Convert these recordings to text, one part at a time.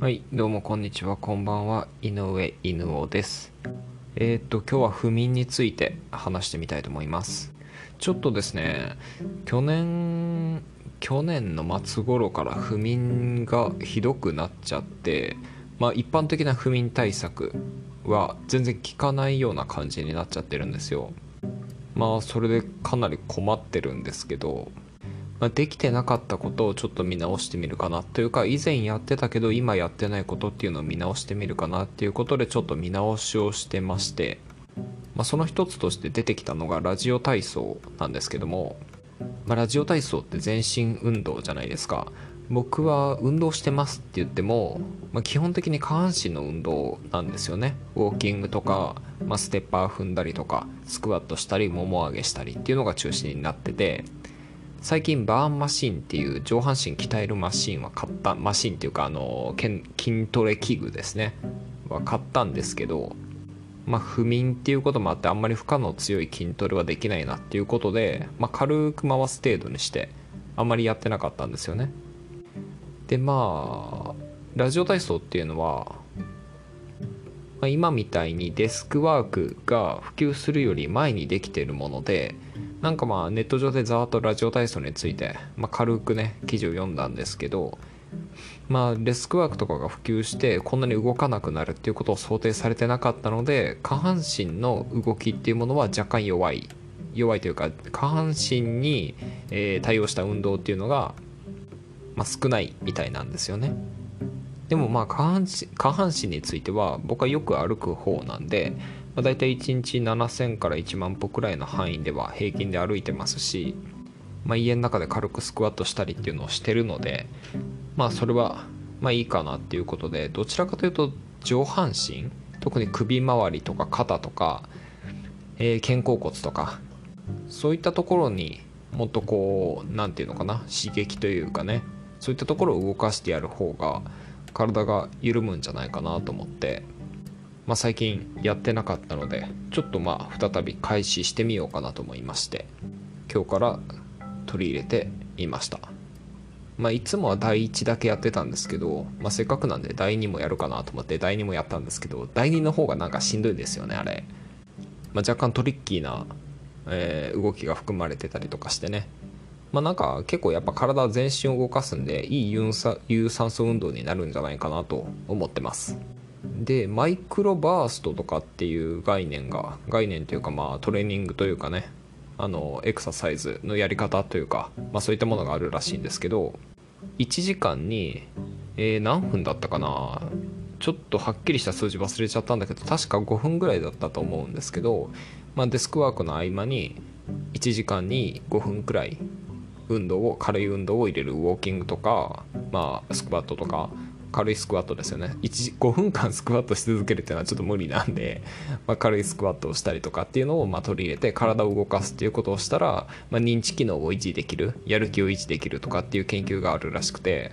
はい、どうもこんにちは、こんばんは、井上犬尾です。えーっと、今日は不眠について話してみたいと思います。ちょっとですね、去年、去年の末頃から不眠がひどくなっちゃって、まあ一般的な不眠対策は全然効かないような感じになっちゃってるんですよ。まあそれでかなり困ってるんですけど、まあ、できてなかったことをちょっと見直してみるかなというか以前やってたけど今やってないことっていうのを見直してみるかなっていうことでちょっと見直しをしてまして、まあ、その一つとして出てきたのがラジオ体操なんですけども、まあ、ラジオ体操って全身運動じゃないですか。僕は運動してますって言っても、まあ、基本的に下半身の運動なんですよね。ウォーキングとか、まあ、ステッパー踏んだりとかスクワットしたりもも上げしたりっていうのが中心になってて最近バーンマシンっていう上半身鍛えるマシンは買ったマシンっていうかあのけん筋トレ器具ですね。は買ったんですけどまあ不眠っていうこともあってあんまり負荷の強い筋トレはできないなっていうことで、まあ、軽く回す程度にしてあんまりやってなかったんですよね。でまあラジオ体操っていうのは、まあ、今みたいにデスクワークが普及するより前にできているものでなんかまあネット上でざーっとラジオ体操について、まあ、軽くね記事を読んだんですけどまあデスクワークとかが普及してこんなに動かなくなるっていうことを想定されてなかったので下半身の動きっていうものは若干弱い。弱いというか下半身に、え対応した運動っていうのが、まあ、少ないみたいなんですよね。でもまあ下半下半身については僕はよく歩く方なんで、まあ、大体1日7000から1万歩くらいの範囲では平均で歩いてますし、まあ、家の中で軽くスクワットしたりっていうのをしてるのでまあそれはまあいいかなっていうことでどちらかというと上半身特に首周りとか肩とか、えー肩甲骨とかそういったところにもっとこう何て言うのかな刺激というかねそういったところを動かしてやる方が体が緩むんじゃないかなと思って、まあ、最近やってなかったのでちょっとまあ再び開始してみようかなと思いまして今日から取り入れていました、まあ、いつもは第1だけやってたんですけど、まあ、せっかくなんで第2もやるかなと思って第2もやったんですけど第2の方がなんかしんどいですよねあれ、まあ、若干トリッキーな、えー動きが含まれてたりとかしてね。まあなんか結構やっぱ体全身を動かすんでいい有酸有酸素運動になるんじゃないかなと思ってます。でマイクロバーストとかっていう概念が概念というかまあトレーニングというかねあのエクササイズのやり方というか、まあ、そういったものがあるらしいんですけど1時間に、えー何分だったかなちょっとはっきりした数字忘れちゃったんだけど確か5分ぐらいだったと思うんですけど、まあ、デスクワークの合間に1時間に5分くらい運動を軽い運動を入れるウォーキングとか、まあ、スクワットとか軽いスクワットですよね。1時5分間スクワットし続けるっていうのはちょっと無理なんで、まあ、軽いスクワットをしたりとかっていうのをま取り入れて体を動かすっていうことをしたら、まあ、認知機能を維持できるやる気を維持できるとかっていう研究があるらしくて、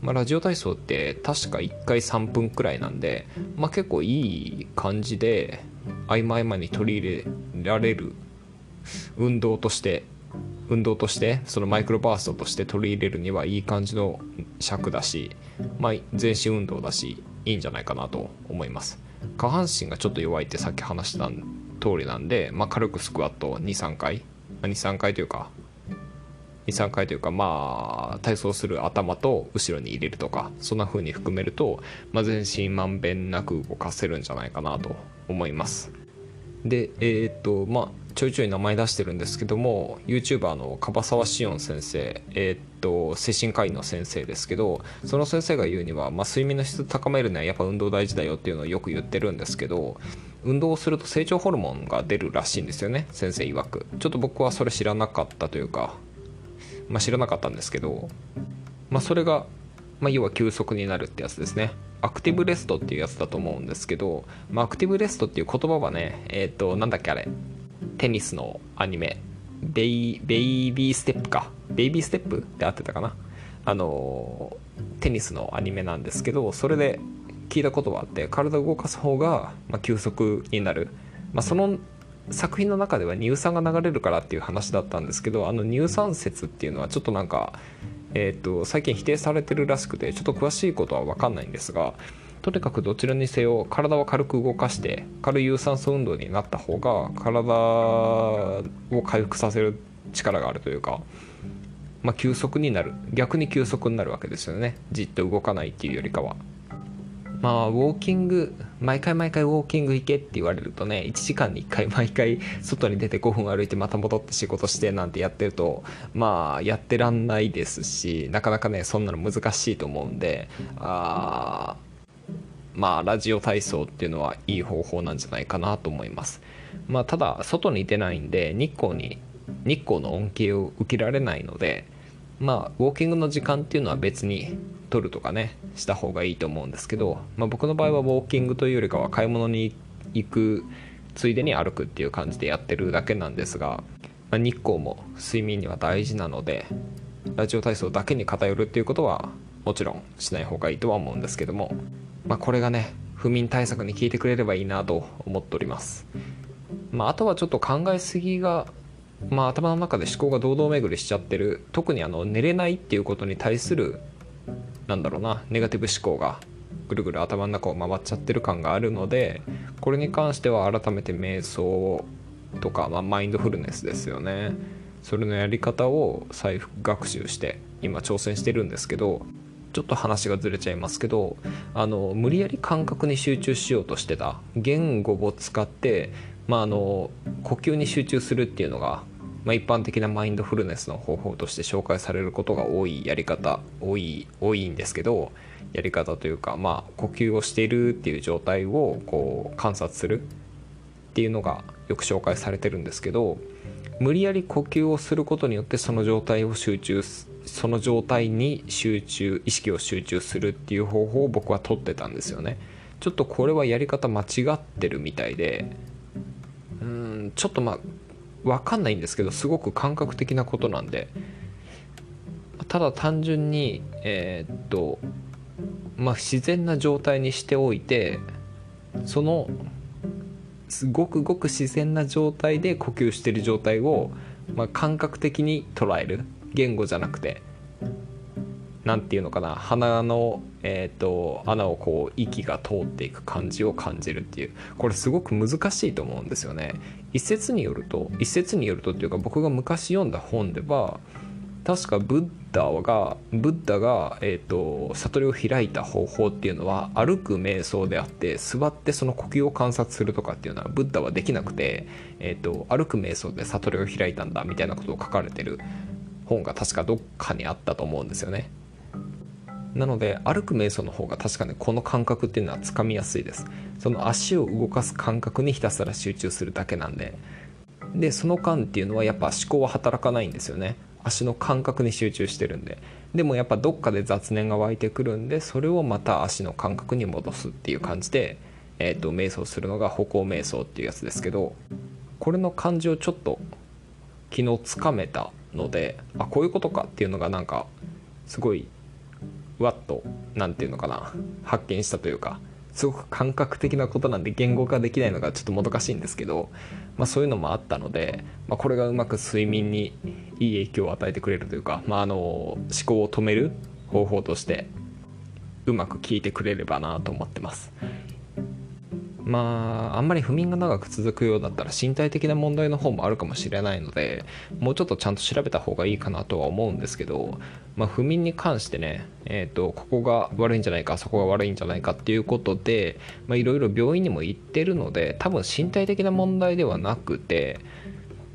まあ、ラジオ体操って確か1回3分くらいなんで、ま、結構いい感じで合間合間に取り入れられる運動として運動としてそのマイクロバーストとして取り入れるにはいい感じの尺だし、まあ、全身運動だしいいんじゃないかなと思います。下半身がちょっと弱いってさっき話した通りなんで、まあ、軽くスクワット23回。23回というか23回というかまあ体操する頭と後ろに入れるとかそんな風に含めると、まあ、全身まんべんなく動かせるんじゃないかなと思います。でえっ、とまあちょいちょい名前出してるんですけども YouTuber の樺沢志音先生えっ、と精神科医の先生ですけどその先生が言うには、まあ、睡眠の質高めるにはやっぱ運動大事だよっていうのをよく言ってるんですけど運動をすると成長ホルモンが出るらしいんですよね先生曰く。ちょっと僕はそれ知らなかったというかまあ、知らなかったんですけど、まあ、それが、まあ、要は休息になるってやつですね。アクティブレストっていうやつだと思うんですけど、まあ、アクティブレストっていう言葉はねえっ、となんだっけあれ。テニスのアニメ。ベイベイビーステップか。ベイビーステップって合ってたかな。あのテニスのアニメなんですけどそれで聞いたことがあって体を動かす方が、まあ、休息になる、まあ、その作品の中では乳酸が流れるからっていう話だったんですけどあの乳酸説っていうのはちょっとなんかえーと、最近否定されてるらしくてちょっと詳しいことは分かんないんですがとにかくどちらにせよ体は軽く動かして軽い有酸素運動になった方が体を回復させる力があるというか、まあ、休息になる逆に急速になるわけですよねじっと動かないっていうよりかは。まあ、ウォーキング、毎回毎回ウォーキング行けって言われるとね、1時間に1回毎回外に出て5分歩いてまた戻って仕事してなんてやってると、まあ、やってらんないですし、なかなかね、そんなの難しいと思うんで、あまあ、ラジオ体操っていうのはいい方法なんじゃないかなと思います。まあ、ただ、外に出ないんで、日光に、日光の恩恵を受けられないので、まあ、ウォーキングの時間っていうのは別に取るとかねした方がいいと思うんですけど、まあ、僕の場合はウォーキングというよりかは買い物に行くついでに歩くっていう感じでやってるだけなんですが、まあ、日光も睡眠には大事なのでラジオ体操だけに偏るっていうことはもちろんしない方がいいとは思うんですけども、まあ、これがね不眠対策に効いてくれればいいなと思っております、まあ、あとはちょっと考えすぎがまあ、頭の中で思考が堂々巡りしちゃってる。特にあの寝れないっていうことに対するなんだろうなネガティブ思考がぐるぐる頭の中を回っちゃってる感があるのでこれに関しては改めて瞑想とか、まあ、マインドフルネスですよね。それのやり方を再学習して今挑戦してるんですけどちょっと話がずれちゃいますけどあの無理やり感覚に集中しようとしてた言語を使って、まあ、あの呼吸に集中するっていうのがまあ、一般的なマインドフルネスの方法として紹介されることが多いやり方多い多いんですけどやり方というか、まあ、呼吸をしているっていう状態をこう観察するっていうのがよく紹介されてるんですけど無理やり呼吸をすることによってその状態を集中その状態に集中意識を集中するっていう方法を僕は取ってたんですよね。ちょっとこれはやり方間違ってるみたいでちょっとまあ分かんないんですけどすごく感覚的なことなんで。ただ単純にえー、っとまあ自然な状態にしておいてそのすごくごく自然な状態で呼吸してる状態を、まあ、感覚的に捉える。言語じゃなくて。何て言うのかな。鼻の、えーと、穴をこう息が通っていく感じを感じるっていう。これすごく難しいと思うんですよね。一説によると一説によるとっていうか僕が昔読んだ本では確かブッダがブッダが、えーと、悟りを開いた方法っていうのは歩く瞑想であって座ってその呼吸を観察するとかっていうのはブッダはできなくて、えーと歩く瞑想で悟りを開いたんだみたいなことを書かれてる本が確かどっかにあったと思うんですよね。なので歩く瞑想の方が確かにこの感覚っていうのはつかみやすいです。その足を動かす感覚にひたすら集中するだけなんで。でその間っていうのはやっぱ思考は働かないんですよね。足の感覚に集中してるんで。でもやっぱどっかで雑念が湧いてくるんでそれをまた足の感覚に戻すっていう感じで、えーと、瞑想するのが歩行瞑想っていうやつですけどこれの感じをちょっと昨日つかめたのであこういうことかっていうのがなんかすごいわっと何て言うのかな発見したというかすごく感覚的なことなんで言語化できないのがちょっともどかしいんですけど、まあ、そういうのもあったので、まあ、これがうまく睡眠にいい影響を与えてくれるというか、まあ、あの思考を止める方法としてうまく効いてくれればなと思ってます。まああんまり不眠が長く続くようだったら身体的な問題の方もあるかもしれないのでもうちょっとちゃんと調べた方がいいかなとは思うんですけど、まあ、不眠に関してね、えーと、ここが悪いんじゃないかそこが悪いんじゃないかっていうことでいろいろ病院にも行ってるので多分身体的な問題ではなくて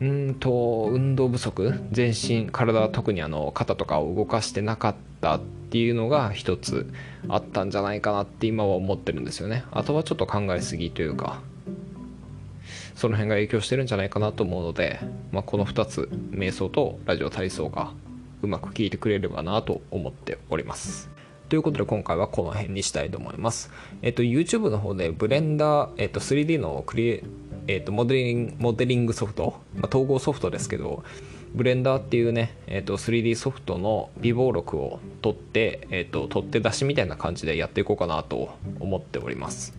うんと運動不足？全身体は特にあの肩とかを動かしてなかったっていうのが一つあったんじゃないかなって今は思ってるんですよねあとはちょっと考えすぎというかその辺が影響してるんじゃないかなと思うので、まあ、この2つ瞑想とラジオ体操がうまく効いてくれればなと思っておりますということで今回はこの辺にしたいと思います。えっと YouTube の方で Blender、えっと 3D のクリエえーと、モデリングモデリングソフト、まあ、統合ソフトですけどブレンダーっていうね、えーと、3D ソフトの備忘録を撮って、えーと、撮って出しみたいな感じでやっていこうかなと思っております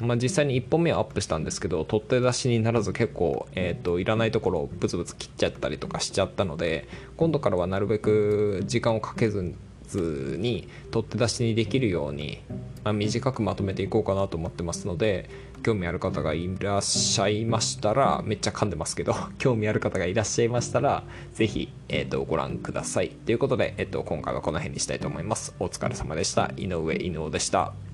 まあ、実際に1本目はアップしたんですけど撮って出しにならず結構、えーと、いらないところをブツブツ切っちゃったりとかしちゃったので今度からはなるべく時間をかけずに取って出しにできるように、まあ、短くまとめていこうかなと思ってますので興味ある方がいらっしゃいましたらめっちゃ噛んでますけど 興味ある方がいらっしゃいましたら是非、えーと、ご覧ください。ということで、えーと、今回はこの辺にしたいと思います。お疲れ様でした。井上犬尾でした。